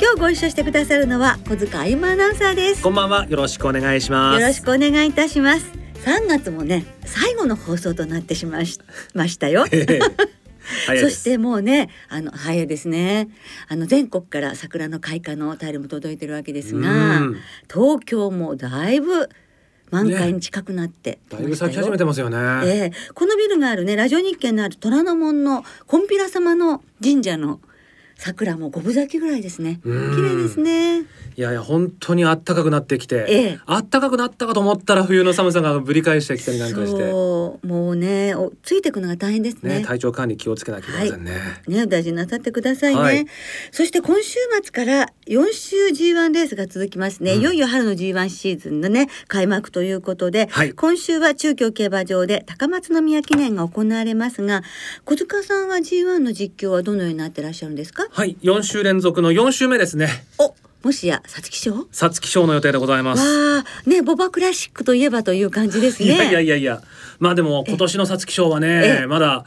今日ご一緒してくださるのは小塚あゆまアナウンサーです。こんばんは。よろしくお願いします。よろしくお願いいたします。3月もね最後の放送となってしまいましたよ。そしてもうねあの早いですね。あの全国から桜の開花の便りも届いてるわけですがうん。東京もだいぶ満開に近くなってきだいぶ咲き始めてますよね。ええ。このビルがあるねラジオ日経のある虎ノ門のコンピラ様の神社の桜も五分咲きぐらいですね。うん。綺麗ですね。いやいや本当に暖かくなってきて、ええ。暖かくなったかと思ったら冬の寒さがぶり返してきたりなんかして、そう。もうねおついていくのが大変ですね。ね体調管理気をつけなきゃいけませんね。ね、お大事になさってくださいね。はい。そして今週末から4週 G1 レースが続きますね。うんいよいよ春の G1 シーズンのね、開幕ということで、はい今週は中京競馬場で高松宮記念が行われますが、小塚さんは G1 の実況はどのようになってらっしゃるんですか？はい、4週連続の4週目ですね。お、もしや、皐月賞？わ皐月賞の予定でございます。あ、ね、ボバクラシックといえばという感じですね。いやいやいやいや、まあでも今年の皐月賞はええね、まだ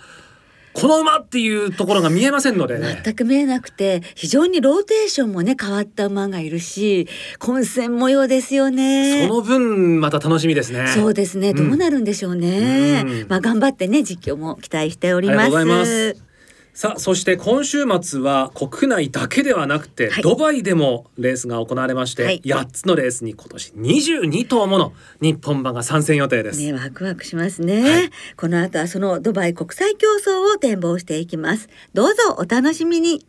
この馬っていうところが見えませんのでね。全く見えなくて非常にローテーションもね変わった馬がいるし混戦模様ですよね。その分また楽しみですね。そうですね、どうなるんでしょうね。うんまあ頑張ってね実況も期待しております。さあそして今週末は国内だけではなくて、はいドバイでもレースが行われまして、はい8つのレースに今年22頭もの日本馬が参戦予定です。ねワクワクしますね、はいこの後はそのドバイ国際競争を展望していきます。どうぞお楽しみに。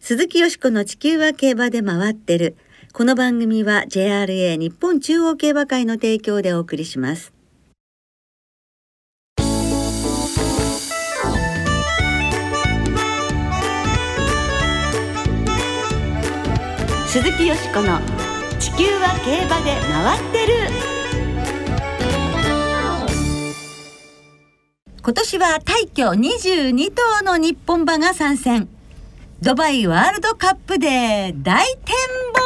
鈴木よしこの地球は競馬で回ってる。この番組は JRA 日本中央競馬会の提供でお送りします。鈴木よしこの地球は競馬で回ってる。今年は大挙22頭の日本馬が参戦。ドバイワールドカップで大展望。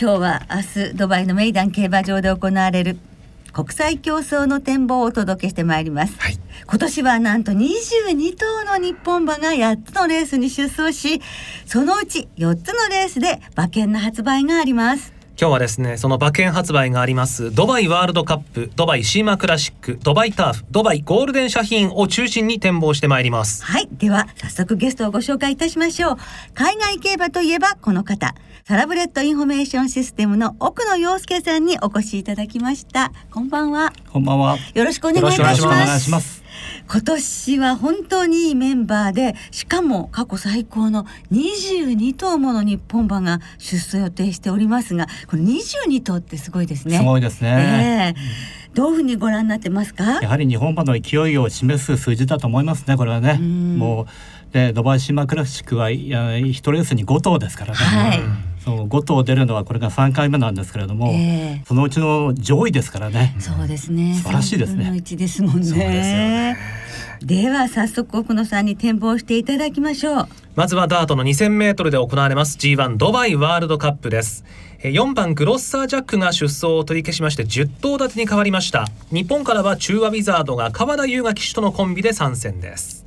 今日は明日ドバイのメイダン競馬場で行われる国際競争の展望をお届けしてまいります、はい。今年はなんと22頭の日本馬が8つのレースに出走しそのうち4つのレースで馬券の発売があります今日はですねその馬券発売がありますドバイワールドカップドバイシーマクラシックドバイターフドバイゴールデンシャヒーンを中心に展望してまいります。はい。では、早速ゲストをご紹介いたしましょう。海外競馬といえばこの方。サラブレッドインフォメーションシステムの奥野陽介さんにお越しいただきました。こんばんは。こんばんは。よろしくお願いいたしよろしくおま。願いします今年は本当にいいメンバーで、しかも過去最高の22頭もの日本馬が出走予定しておりますが、この22頭ってすごいですね。すごいですね。ええどういうふうにご覧になってますか？やはり日本馬の勢いを示す数字だと思いますね。これはね。うんもうでドバイシーマクラシックはいや一レースに5頭ですからね。はいそう5頭出るのはこれが3回目なんですけれども、ええそのうちの上位ですからね。そうですね。素晴らしいですね3分の1ですもんね。では早速奥野さんに展望していただきましょう。まずはダートの2000メートルで行われます G1 ドバイワールドカップです。えー4番グロッサージャックが出走を取り消しまして10頭立てに変わりました。日本からは中和ウィザードが川田優雅騎手とのコンビで参戦です。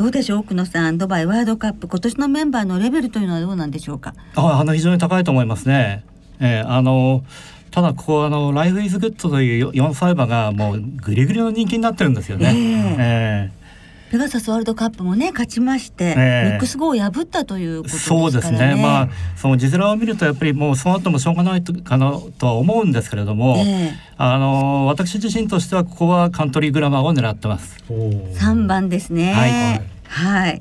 どうでしょう？奥野さんドバイワールドカップ今年のメンバーのレベルというのはどうなんでしょうか？ああの非常に高いと思いますね。えーあのただここあのライフイズグッドという4歳馬がもうグリグリの人気になってるんですよね。ええペガサスワールドカップもね勝ちまして、ええミックスゴーを破ったということですからね。そうですね。まあその字面を見るとやっぱりもうその後もしょうがないとかなとは思うんですけれども、えあの私自身としてはここはカントリーグラマーを狙ってます。え三番ですね。はいはい。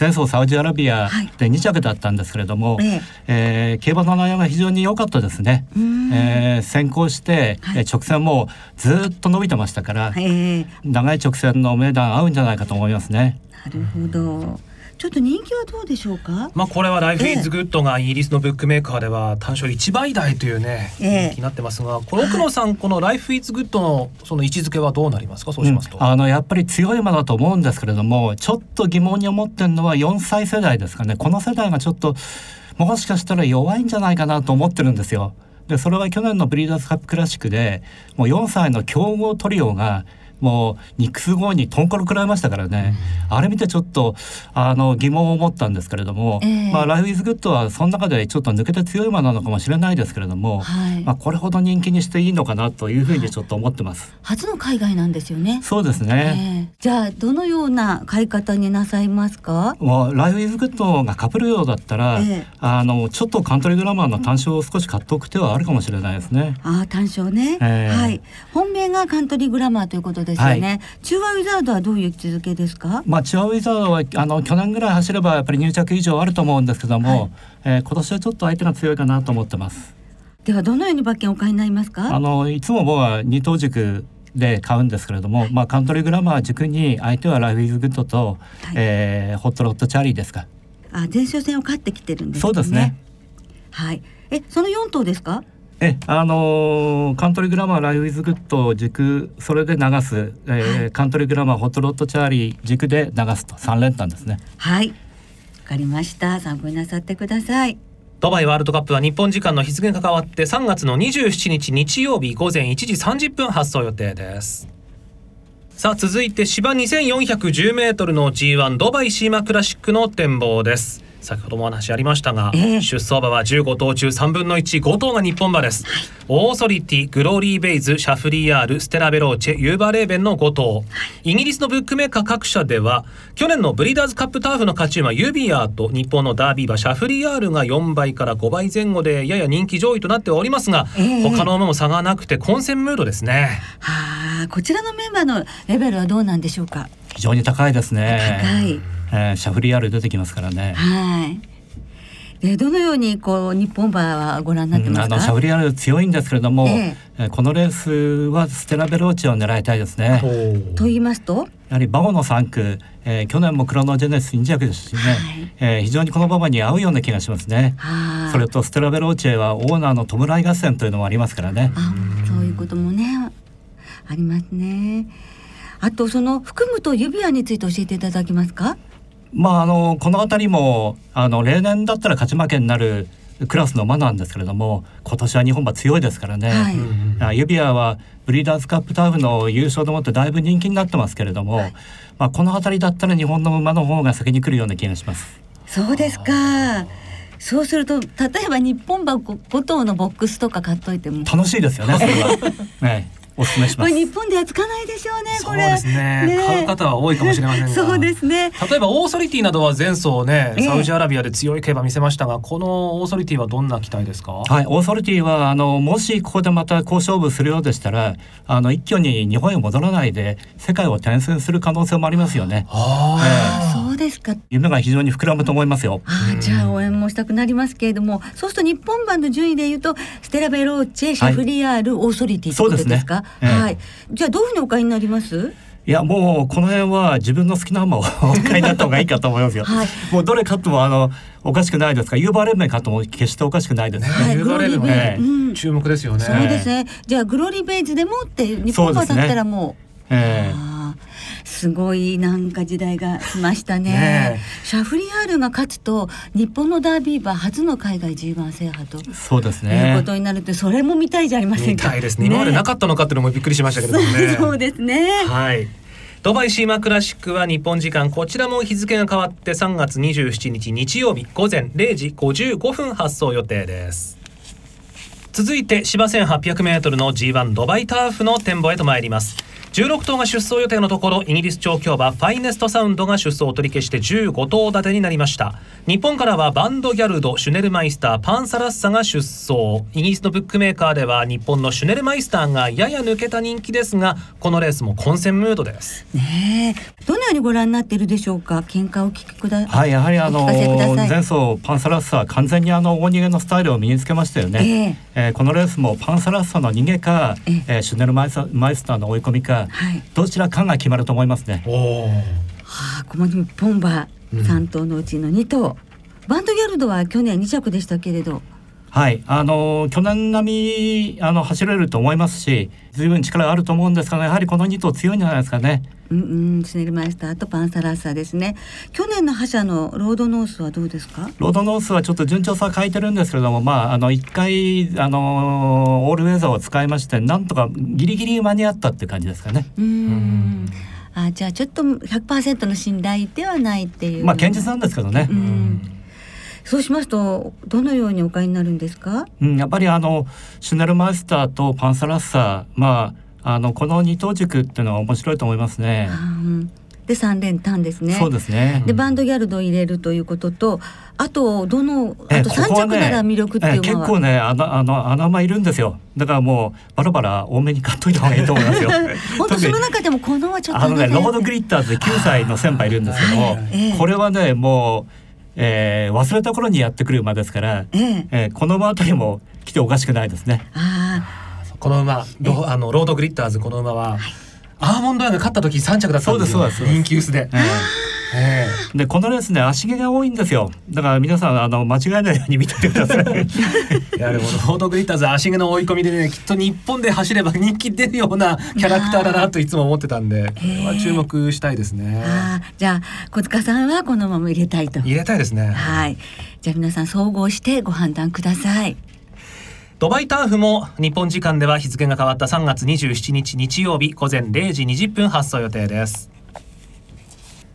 前走サウジアラビアはいで2着だったんですけれども、えええー競馬の内容が非常に良かったですね。えー先行して、はいえー直線もずっと伸びてましたから、ええ長い直線のメイダン合うんじゃないかと思いますね。なるほど。ちょっと人気はどうでしょうか？まあこれはライフイズグッドがイギリスのブックメーカーでは単勝1倍台というね、え気になってますが、この奥野さん、このライフイズグッドのその位置づけはどうなりますか？そうしますと。うんあのやっぱり強い馬だと思うんですけれどもちょっと疑問に思ってるのは4歳世代ですかねこの世代がちょっともしかしたら弱いんじゃないかなと思ってるんですよ。でそれは去年のブリーダーズカップクラシックでもう4歳の強豪トリオがもうニックス号にトンコロ食らいましたからね、あれ見てちょっとあの疑問を持ったんですけれども、ええ。まあ、ライフ・イズ・グッドはその中でちょっと抜けて強い馬なのかもしれないですけれども、はい。まあ、これほど人気にしていいのかなというふうにちょっと思ってます。初の海外なんですよね。そうですね、ええ。じゃあどのような買い方になさいますか？もうライフ・イズ・グッドがかぶるようだったら、ええ。あのちょっとカントリーグラマーの単勝を少し買っておく手はあるかもしれないですね。ああ単勝ね、ええ。はい。本命がカントリーグラマーということですよね、中和ウィザードはどういう位置づけですか？まあ、チュアウィザードはあの去年ぐらい走ればやっぱり入着以上あると思うんですけども、はい。えー今年はちょっと相手が強いかなと思ってます。ではどのように馬券をお買いになりますか？あのいつも僕は二等軸で買うんですけれども、まあ、カントリーグラマー軸に相手はライフ・イズ・グッドと、はい。えーホットロット・チャーリーですか。あ前哨戦を勝ってきてるんですね。そうですね。はい。えその四頭ですか？えあのーカントリーグラマーライフ・イズ・グッド軸それで流す、えーはい。カントリーグラマーホットロット・チャーリー軸で流すと3連単ですね。はい。わかりました。参考になさってください。ドバイワールドカップは日本時間の日付が変わって3月の27日日曜日午前1時30分発走予定です。さあ続いて芝2410メートルの G1 ドバイシーマクラシックの展望です先ほどもお話ありましたが、ええ。出走馬は15頭中3分の15頭が日本馬です、オーソリティグローリーベイズシャフリヤールステラヴェローチェユーバーレーベンの5頭。イギリスのブックメーカー各社では去年のブリーダーズカップターフの勝ち馬ユビアーと日本のダービー馬シャフリヤールが4倍から5倍前後でやや人気上位となっておりますが、ええ。他の馬も差がなくて混戦ムードですね。はあこちらのメンバーのレベルはどうなんでしょうか？非常に高いですね。高いえーシャフリヤール出てきますからね。はい。でどのようにこう日本馬はご覧になってうんあますか、のシャフリヤール強いんですけれども、ええ。ーこのレースはステラベローチェを狙いたいですね。と言いますと？やはりバゴの3区、えー去年もクロノジェネシス2着ですしね、はい。えー非常にこの馬場に合うような気がしますね。はあそれとステラベローチェはオーナーの弔い合戦というのもありますからね。あそういうこともねありますね。あとその含むと指輪について教えていただけますか？まああのこの辺りもあの例年だったら勝ち負けになるクラスの馬なんですけれども今年は日本馬強いですからね。はいあ指輪はブリーダーズカップターフの優勝でもってだいぶ人気になってますけれども、はいまあこの辺りだったら日本の馬の方が先に来るような気がします。そうですかそうすると例えば日本馬5頭のボックスとか買っといても楽しいですよね。それは、ね、お勧めします。これ日本ではつかないでしょうねそうこれですね。買う方は多いかもしれませんが。そうですね。例えばオーソリティなどは前走ね、ええ。サウジアラビアで強い競馬見せましたがこのオーソリティはどんな期待ですか、はい、オーソリティはあのもしここでまた好勝負するようでしたらあの一挙に日本へ戻らないで世界を転戦する可能性もありますよね。ああそうですか。夢が非常に膨らむと思いますよ。あーじゃあ応援もしたくなりますけれどもそうすると日本版の順位で言うとステラベローチェシャフリヤール、オーソリティってことですか？そうですねええ。はい。じゃあどういうふうにお買いになります？いやもうこの辺は自分の好きな馬をお買いになった方がいいかと思いますよ。はい。もうどれ勝ってもあのおかしくないですか？らユーバー連盟勝っても決しておかしくないですね。はい。ユーバーリーベイねうん。注目ですよね。そうですね。じゃあグローリーベイズでもって日本版だったらもう。ええあーすごいなんか時代が来ましたねシャフリヤールが勝つと日本のダービー馬初の海外 G1 制覇とそうですいうねこ。とになるってそれも見たいじゃありませんか？みたいですね。今までなかったのかっていうのもびっくりしましたけれどもね。そうですねはい。ドバイシーマクラシックは日本時間こちらも日付が変わって3月27日日曜日午前0時55分発送予定です。続いて芝 1800m の G1 ドバイターフの展望へと参ります16頭が出走予定のところイギリス調教馬ファイネストサウンドが出走を取り消して15頭立てになりました。日本からはバンドギャルドシュネルマイスターパンサラッサが出走。イギリスのブックメーカーでは日本のシュネルマイスターがやや抜けた人気ですがこのレースも混戦ムードです。ねえ。どのようにご覧になっているでしょうか？喧嘩をお聞きくだはい、やはりあの前走パンサラッサは完全にあの大逃げのスタイルを身につけましたよね。えーこのレースもパンサラッサの逃げか、ええ。えーシュネルマイサマイスターの追い込みか、はい。どちらかが決まると思いますね。はあこの日本馬うん3頭のうちの2頭。バンドギャルドは去年2着でしたけれどはい、あの去年並みあの走れると思いますし、随分力があると思うんですが、やはりこの2頭強いんじゃないですかね。うんうんスネルマイスターとパンサラッサですね。去年の覇者のロードノースはどうですか？ロードノースはちょっと順調さ書いてるんですけれども、まああの一回あのオールウェザーを使いまして、なんとかギリギリ間に合ったって感じですかね。うーうん。んあじゃあちょっと100%の信頼ではないっていう。まあ堅実なんですけどね。う。んそうしますとどのようにお買いになるんですか？うん、やっぱりあのシュネルマイスターとパンサラッサー、まああのこの二頭軸っていうのは面白いと思いますね。あ。うん。で3連単ですね。そうですね。でバンドギャルドを入れるということとあとどのあえと3着なら魅力っていえうのは、結構ねあのあの穴馬いるんですよ。だからもうバラバラ多めに買っといた方がいいと思いますよ。本当その中でもこのはちょっとあのねロードグリッターズで9歳の先輩いるんですけども、ええこれはねもう、えー忘れた頃にやってくる馬ですから、ええ。えーこの馬あたりも来ておかしくないですね。あこの馬ロあのロードグリッターズこの馬は、アーモンドアイが勝った時3着だったんですよ。そうですそうです人気薄で、ええーでこのレースね足毛が多いんですよ。だから皆さんあの間違えないように見ててください。え いやでもロードグリッターズ足毛の追い込みでねきっと日本で走れば人気出るようなキャラクターだなといつも思ってたんでこれは注目したいですね。ああじゃあ小塚さんはこのまま入れたいと。入れたいですね。はい。じゃあ皆さん総合してご判断ください。ドバイターフも日本時間では日付が変わった3月27日日曜日午前0時20分発送予定です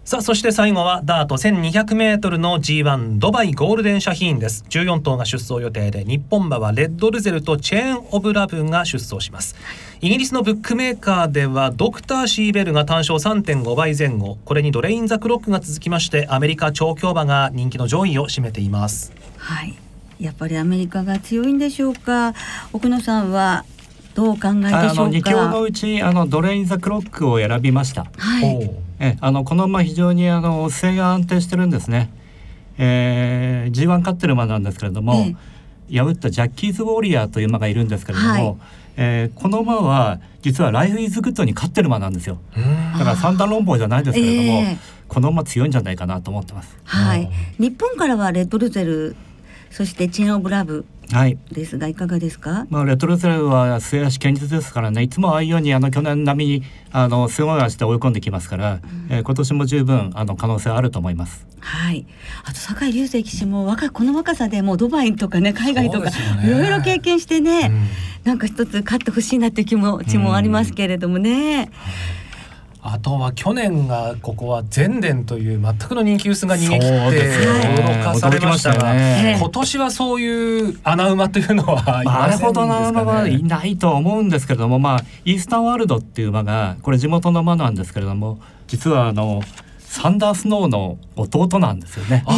さあそして最後はダート 1200m の G1 ドバイゴールデンシャヒーンです。14頭が出走予定で日本馬はレッドルゼルとチェーンオブラブが出走します。イギリスのブックメーカーではドクターシーベルが単勝3.5倍前後これにドレインザクロックが続きましてアメリカ調教馬が人気の上位を占めています。はい。やっぱりアメリカが強いんでしょうか？奥野さんはどうお考えでしあのょう2強のかうちあのドレイン・ザ・クロックを選びました。はいえあのこの馬非常にあの姿勢が安定してるんですね、えー、G1 勝ってる馬なんですけれども、破ったジャッキーズ・ウォリアーという馬がいるんですけれども、はい。えーこの馬は実はライフ・イズ・グッドに勝ってる馬なんですよ。うん。だから三段論法じゃないですけれども、ええ。この馬強いんじゃないかなと思ってます。はい。日本からはレッドルゼルそしてチェーンオブラブ。はいですがいかがですか？まあ、レトロゼルは末足堅実ですからね。いつもああいうようにあの去年並みにあのすごい足で追い込んできますから、えー今年も十分あの可能性あると思います。はい。あと酒井隆成騎手も若いこの若さでもうドバイとかね海外とかいろいろ経験してね、うん。なんか一つ勝ってほしいなっていう気持ちもありますけれどもね。あとは去年がここは全電という全くの人気薄が逃げ切って驚かされました驚きましたがよね。今年はそういう穴馬というのはいまあ、れほどの馬はいないと思うんですけれども、まあ、イースタンワールドっていう馬がこれ地元の馬なんですけれども実はあのサンダースノーの弟なんですよね。あ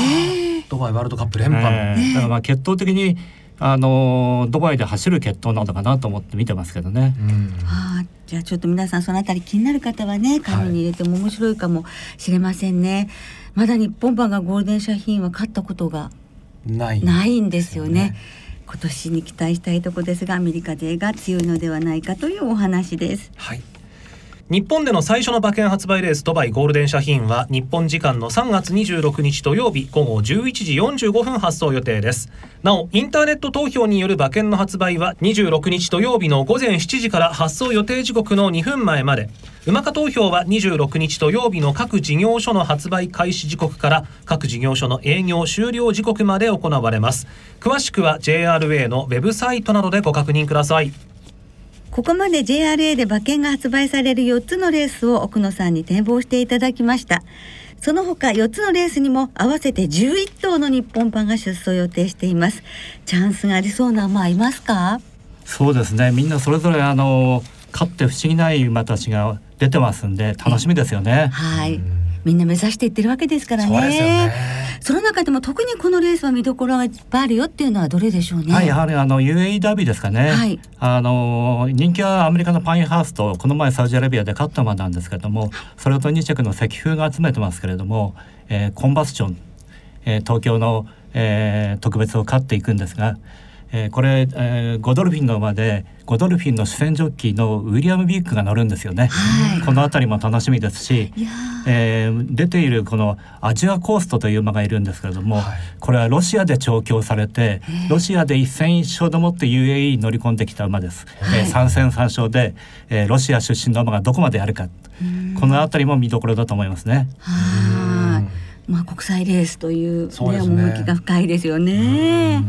ドバイワールドカップ連覇の、えー。だからまあ血統的にあのドバイで走る血統なのかなと思って見てますけどね。うん。はあ、じゃあちょっと皆さんそのあたり気になる方はね紙に入れても面白いかもしれませんね。まだ日本馬がゴールデンシャヒは勝ったことがないんですよね。ね今年に期待したいところですがアメリカ勢が強いのではないかというお話です。はい日本での最初の馬券発売レースドバイゴールデンシャヒーンは日本時間の3月26日土曜日午後11時45分発送予定です。なおインターネット投票による馬券の発売は26日土曜日の午前7時から発送予定時刻の2分前まで。馬化投票は26日土曜日の各事業所の発売開始時刻から各事業所の営業終了時刻まで行われます。詳しくは JRA のウェブサイトなどでご確認ください。ここまで JRA で馬券が発売される4つのレースを奥野さんに展望していただきました。その他4つのレースにも合わせて11頭の日本馬が出走予定しています。チャンスがありそうな馬いますか？そうですねみんなそれぞれあの勝って不思議ない馬たちが出てますんで楽しみですよね。はい。みんな目指していってるわけですからね。ねその中でも特にこのレースは見どころがいっぱいあるよっていうのはどれでしょうね。はい、やはりあの UAE ダービーですかね。はいあの人気はアメリカのパインハースとこの前サウジアラビアで勝った馬なんですけれども、それと2着の石風が集めてますけれども、えーコンバスチョン、えー東京の、えー特別を勝っていくんですが、えー、これ、えー、ゴドルフィンの馬でゴドルフィンの主戦ジョッキーのウィリアム・ビッグが乗るんですよね、はい、この辺りも楽しみですし、えー、出ているこのアジアコーストという馬がいるんですけれども、はい、これはロシアで調教されてロシアで一戦一勝でもって UAE に乗り込んできた馬です、はい、えー、3戦3勝で、えー、ロシア出身の馬がどこまでやるか。この辺りも見どころだと思いますね。はい、まあ国際レースという、ね、趣が深いですよね。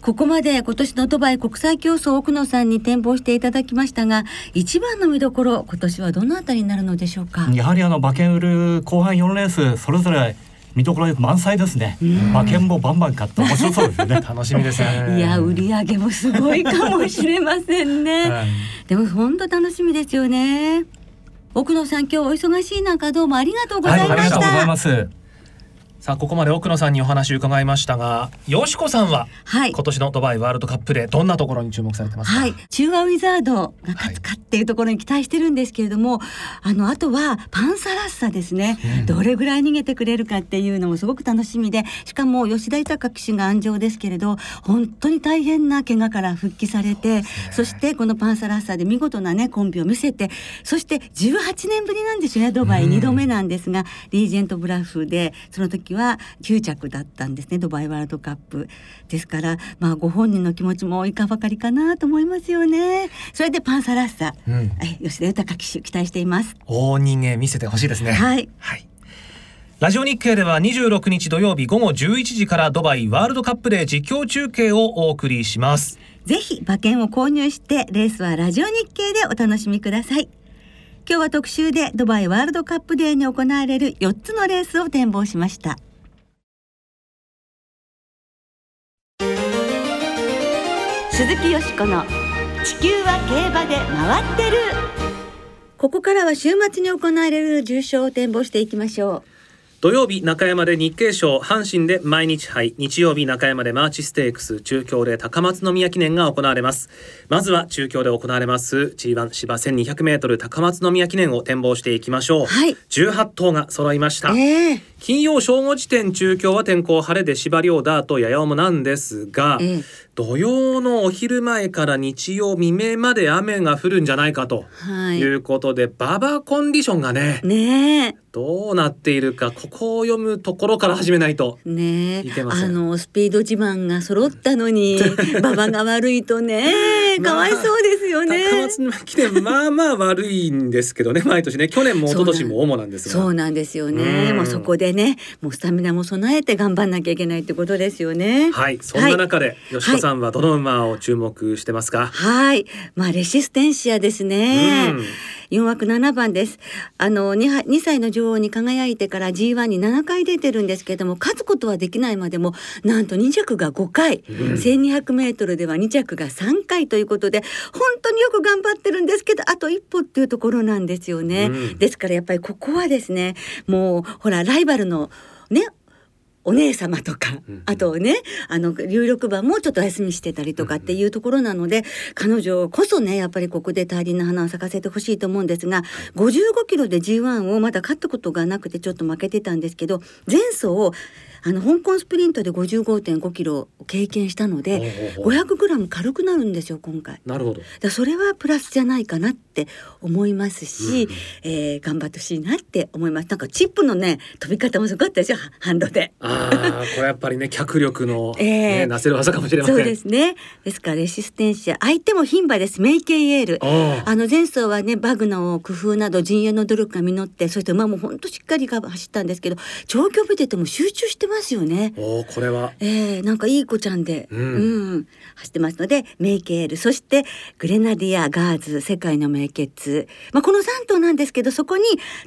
ここまで今年のドバイ国際競争奥野さんに展望していただきましたが一番の見どころ今年はどのあたりになるのでしょうか？やはりあの馬券売る後半4レースそれぞれ見どころ満載ですね。馬券もバンバン買って面白そうですね。楽しみですね。いや売り上げもすごいかもしれませんね。はい、でも本当楽しみですよね。奥野さん今日お忙しい中どうもありがとうございました。はい、ありがとうございます。さあここまで奥野さんにお話伺いましたが、よしこさんは、はい、今年のドバイワールドカップでどんなところに注目されてますか？はい、中和ウィザードが勝つかっていうところに期待してるんですけれども、はい、あのあとはパンサラッサですね、うん、どれぐらい逃げてくれるかっていうのもすごく楽しみで、しかも吉田豊騎手が安城ですけれど、本当に大変な怪我から復帰されて、そ、ね,、してこのパンサラッサで見事なねコンビを見せて、そして18年ぶりなんですよねドバイ。2度目なんですが、うん、リージェントブラフでその時は9着だったんですねドバイワールドカップ。ですからまあご本人の気持ちもいかばかりかなと思いますよね。それでパンサラッサ、うん、吉田豊騎手期待しています。大人間見せてほしいですね。はい、はい。ラジオ日経では26日土曜日午後11時からドバイワールドカップで実況中継をお送りします。ぜひ馬券を購入してレースはラジオ日経でお楽しみください。今日は特集でドバイワールドカップデーに行われる4つのレースを展望しました。鈴木よしこの地球は競馬で回ってる。ここからは週末に行われる重賞を展望していきましょう。土曜日中山で日経賞阪神で毎日杯日曜日中山でマーチステークス中京で高松宮記念が行われます。まずは中京で行われます G1 芝 1200m 高松宮記念を展望していきましょう、はい、18頭が揃いました、えー、金曜正午時点中京は天候晴れで芝涼ダートやや重なんですが、えー、土曜のお昼前から日曜未明まで雨が降るんじゃないかとい。うことで、はい、ババコンディションがねねどうなっているかここを読むところから始めないとねあのスピード自慢が揃ったのに 馬場が悪いとねかわいそうですよね、まあ、高松の記念まあまあ悪いんですけどね毎年ね。去年も一昨年も主なんですそうなんですよね。もうそこでねもうスタミナも備えて頑張んなきゃいけないってことですよね。はいそんな中で、はい、吉子さんはどの馬を注目してますか？はい。まあレシステンシアですね、4枠7番です。あの 2, 2歳の女王に輝いてから G1 に7回出てるんですけれども勝つことはできないまでもなんと2着が5回、うん、1200メートルでは2着が3回ということで本当によく頑張ってるんですけどあと一歩っていうところなんですよね、うん、ですからやっぱりここはですねもうほらライバルのねお姉様とか、あとねあの有力馬もちょっとお休みしてたりとかっていうところなので、彼女こそねやっぱりここで大輪の花を咲かせてほしいと思うんですが55キロで G1 をまだ勝ったことがなくてちょっと負けてたんですけど前走をあの香港スプリントで55.5キロ経験したので500グラム軽くなるんですよ今回。なるほど。だそれはプラスじゃないかなって思いますし、うん、えー、頑張ってほしいなって思います。なんかチップのね飛び方もすごかったですよハンドで。ああこれやっぱりね脚力の、ね、えー、なせる技かもしれません。そうですね。ですからレシステンシア相手も牝馬ですメイケイエール。あの前走はねバグの工夫など陣営の努力が実ってそして馬も本当しっかり走ったんですけど長距離出ても集中してますよね。おこれは。えー、なんかいい子ちゃんで、うん、うん、走ってますのでメイケール。そしてグレナディアガーズ世界の名傑、まあこの3頭なんですけどそこに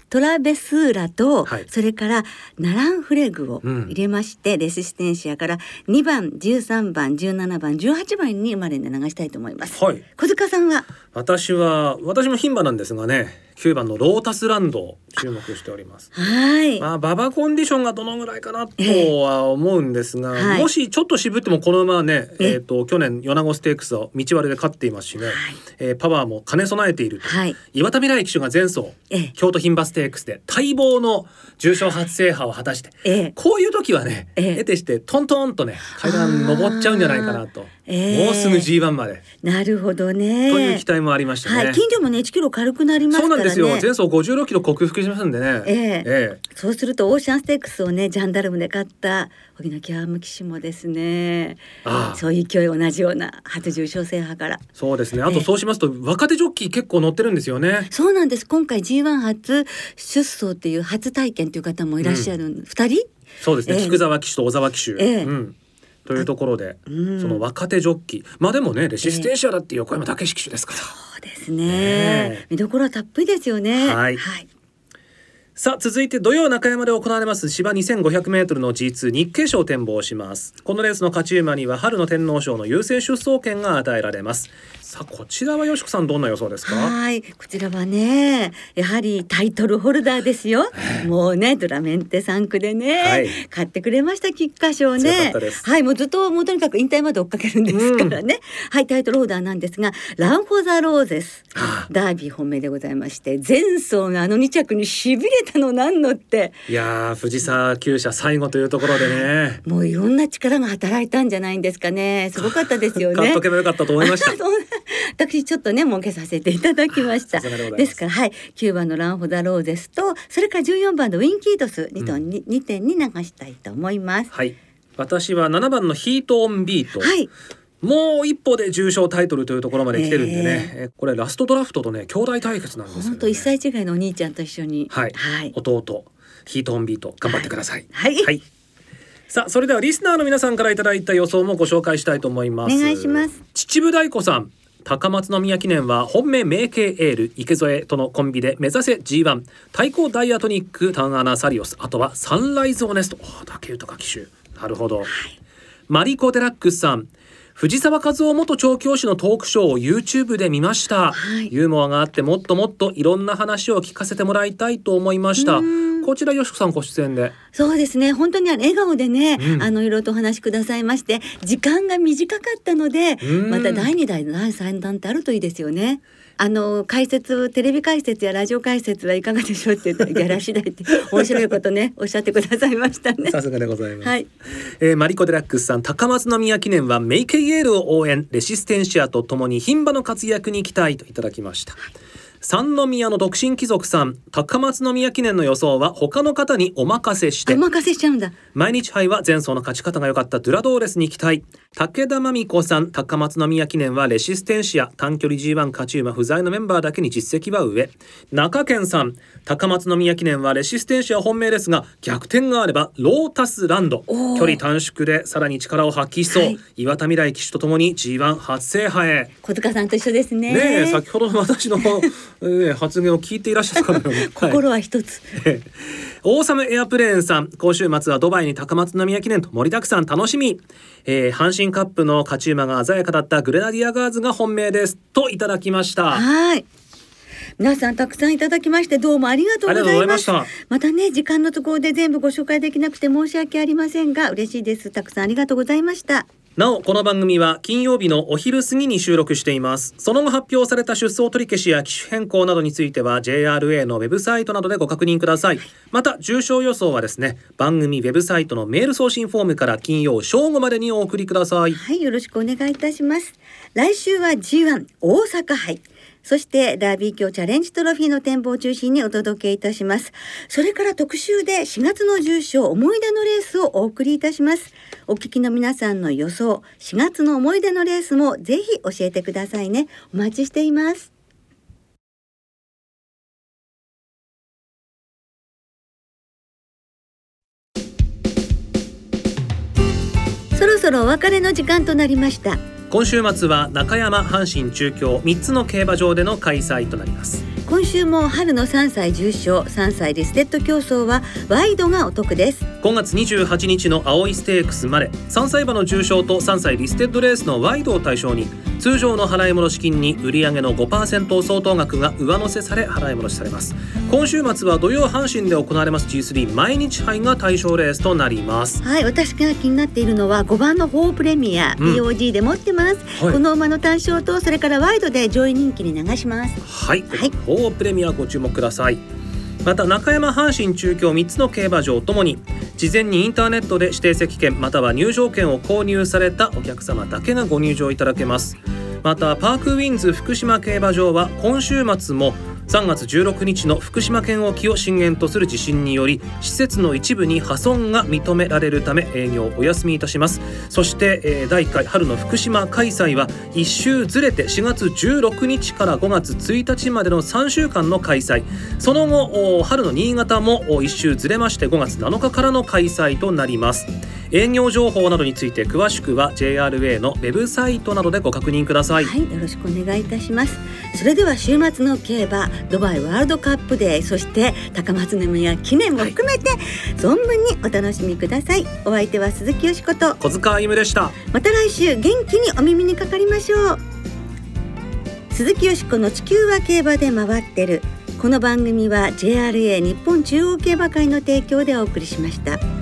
トラベスーラと、はい、それからナランフレグを入れまして、うん、レシステンシアから2番13番17番18番に生まれで流したいと思います。はい、小塚さんは？私は私も牝馬なんですがね9番のロータスランドを注目しております。はい。まあ馬場コンディションがどのぐらいかなとは思うんですが、はいもしちょっと渋ってもこの馬はね、えええっ、と去年米子ステークスを道割れで勝っていますしね、はい。えーパワーも兼ね備えていると。はい。岩田未来騎手が前走ええ。京都牝馬ステークスで待望の重賞初制覇を果たしてええ。こういう時はね、ええ得てしてトントンとね階段登っちゃうんじゃないかなと、ええ。もうすぐ G1 まで、なるほどね。という期待もありましたね。はい。筋量もね1キロ軽くなりますそうからね。なんですよ。前走56キロ克服しますんでね。ええ。ええ。そうするとオーシャンステークスをねジャンダルムで勝った荻野極無騎手もですね。ああ。そういう勢い同じような初重賞制覇から。そうですね。あとええそうしますと若手ジョッキー結構乗ってるんですよね。そうなんです。今回 G1 初出走っていう初体験という方もいらっしゃる、二人？そうですね、ええ。菊沢騎手と小沢騎手、ええ。うん、というところで、うん。その若手ジョッキ。ーまあでもねレシステンシアだって横山武史騎手ですから。そうですね。ねえ。見どころはたっぷりですよね。はい。はい、さあ続いて土曜中山で行われます芝 2500m の G2 日経賞を展望します。このレースの勝ち馬には春の天皇賞の優先出走権が与えられますさあこちらはよしこさんどんな予想ですか？はい、こちらはね、やはりタイトルホルダーですよ。もうね、ドラメンテ3区でね、はい買ってくれました、菊花賞ね。はい、もうずっともうとにかく引退まで追っかけるんですからね。はい、タイトルホルダーなんですが、ランフォザローゼス。ダービー本命でございまして、前走のあの2着にしびれたのなんのって、いやー藤沢厩舎最後というところでねもういろんな力が働いたんじゃないんですかね。すごかったですよね。買っとけばよかったと思いました そう 私ちょっとね儲けさせていただきました。です。からはい。9番のランホダローゼスとそれから14番のウィンキードス2点に,、2点に流したいと思います。はい。私は7番のヒートオンビート、はい。もう一歩で重賞タイトルというところまで来てるんでね、ええ。これラストドラフトとね兄弟対決なんです本当一歳違いのお兄ちゃんと一緒に。はい、はい、弟ヒートオンビート頑張ってください。はい。さあそれではリスナーの皆さんからいただいた予想もご紹介したいと思います。お願いします。秩父太鼓さん高松宮記念は本命名系エール池添とのコンビで目指せ G1 対抗ダイアトニックタンアナサリオス。あとはサンライズオネスト。竹豊騎手。なるほど、マリコ・デラックスさん藤沢和夫元調教師のトークショーを YouTube で見ました、はい。ユーモアがあってもっともっといろんな話を聞かせてもらいたいと思いました。うん。こちらよしこさんご出演で。そうですね。本当に笑顔でね、うん。あのいろいろとお話しくださいまして時間が短かったのでうん。また第2弾第3弾ってあるといいですよね。あの解説テレビ解説やラジオ解説はいかがでしょうって言ったらギャラ次第って 面白いことねおっしゃってくださいましたね。さすがでございます、はい。えーマリコ・デラックスさん高松宮記念はメイケイエールを応援レシステンシアとともに牝馬の活躍に期待といただきました、三宮の独身貴族さん高松宮記念の予想は他の方にお任せして。お任せしちゃうんだ。毎日杯は前走の勝ち方が良かったドゥラドーレスに期待武田真美子さん高松宮記念はレシステンシア短距離 G1 勝ち馬不在のメンバーだけに実績は上。中堅さん高松宮記念はレシステンシア本命ですが逆転があればロータスランド。距離短縮でさらに力を発揮しそう、はい。岩田未来騎手とともに G1 初制覇へ。小塚さんと一緒ですね。ねえ先ほどの私の、えー発言を聞いていらっしゃったから、ね、はい心は一つ。オーサムエアプレーンさん今週末はドバイに高松宮記念と盛りだくさん。楽しみ、えー阪神カップの勝ち馬が鮮やかだったグレナディアガーズが本命ですといただきましたはい。皆さんたくさんいただきましてどうもありがとうございます。またね時間の都合で全部ご紹介できなくて申し訳ありませんが嬉しいです。たくさんありがとうございました。なおこの番組は金曜日のお昼過ぎに収録していますその後発表された出走取り消しや機種変更などについては JRA のウェブサイトなどでご確認くださいまた重症予想はですね番組ウェブサイトのメール送信フォームから金曜正午までにお送りくださいはい、よろしくお願いいたします。来週は G1 大阪杯。そしてダービー卿チャレンジトロフィーの展望を中心にお届けいたします。それから特集で4月の重賞思い出のレースをお送りいたします。お聞きの皆さんの予想、4月の思い出のレースもぜひ教えてくださいね。お待ちしています。そろそろお別れの時間となりました。今週末は中山阪神中京3つの競馬場での開催となります。今週も春の3歳重賞3歳リステッド競争はワイドがお得です。5月28日の青いステークスまで3歳馬の重賞と3歳リステッドレースのワイドを対象に通常の払い戻し金に売上の5%相当額が上乗せされ払い戻しされます。今週末は土曜阪神で行われます G3 毎日杯が対象レースとなります。はい私が気になっているのは5番のホープレミア、うん。POG で持ってます、はい。この馬の単勝とそれからワイドで上位人気に流します。はい、はい。ホープレミアご注目ください。また中山阪神中京3つの競馬場ともに事前にインターネットで指定席券または入場券を購入されたお客様だけがご入場いただけます。またパークウィンズ福島競馬場は今週末も3月16日の福島県沖を震源とする地震により施設の一部に破損が認められるため営業をお休みいたします。そして、第1回春の福島開催は1週ずれて4月16日から5月1日までの3週間の開催。その後春の新潟も1週ずれまして5月7日からの開催となります。営業情報などについて詳しくは JRA のウェブサイトなどでご確認くださいはい、よろしくお願いいたします。それでは週末の競馬ドバイワールドカップデーそして高松宮記念も含めて、存分にお楽しみください。お相手は鈴木よしこと。小塚歩夢でしたまた来週元気にお耳にかかりましょう。鈴木よしこの地球は競馬で回ってる。この番組は JRA 日本中央競馬会の提供でお送りしました。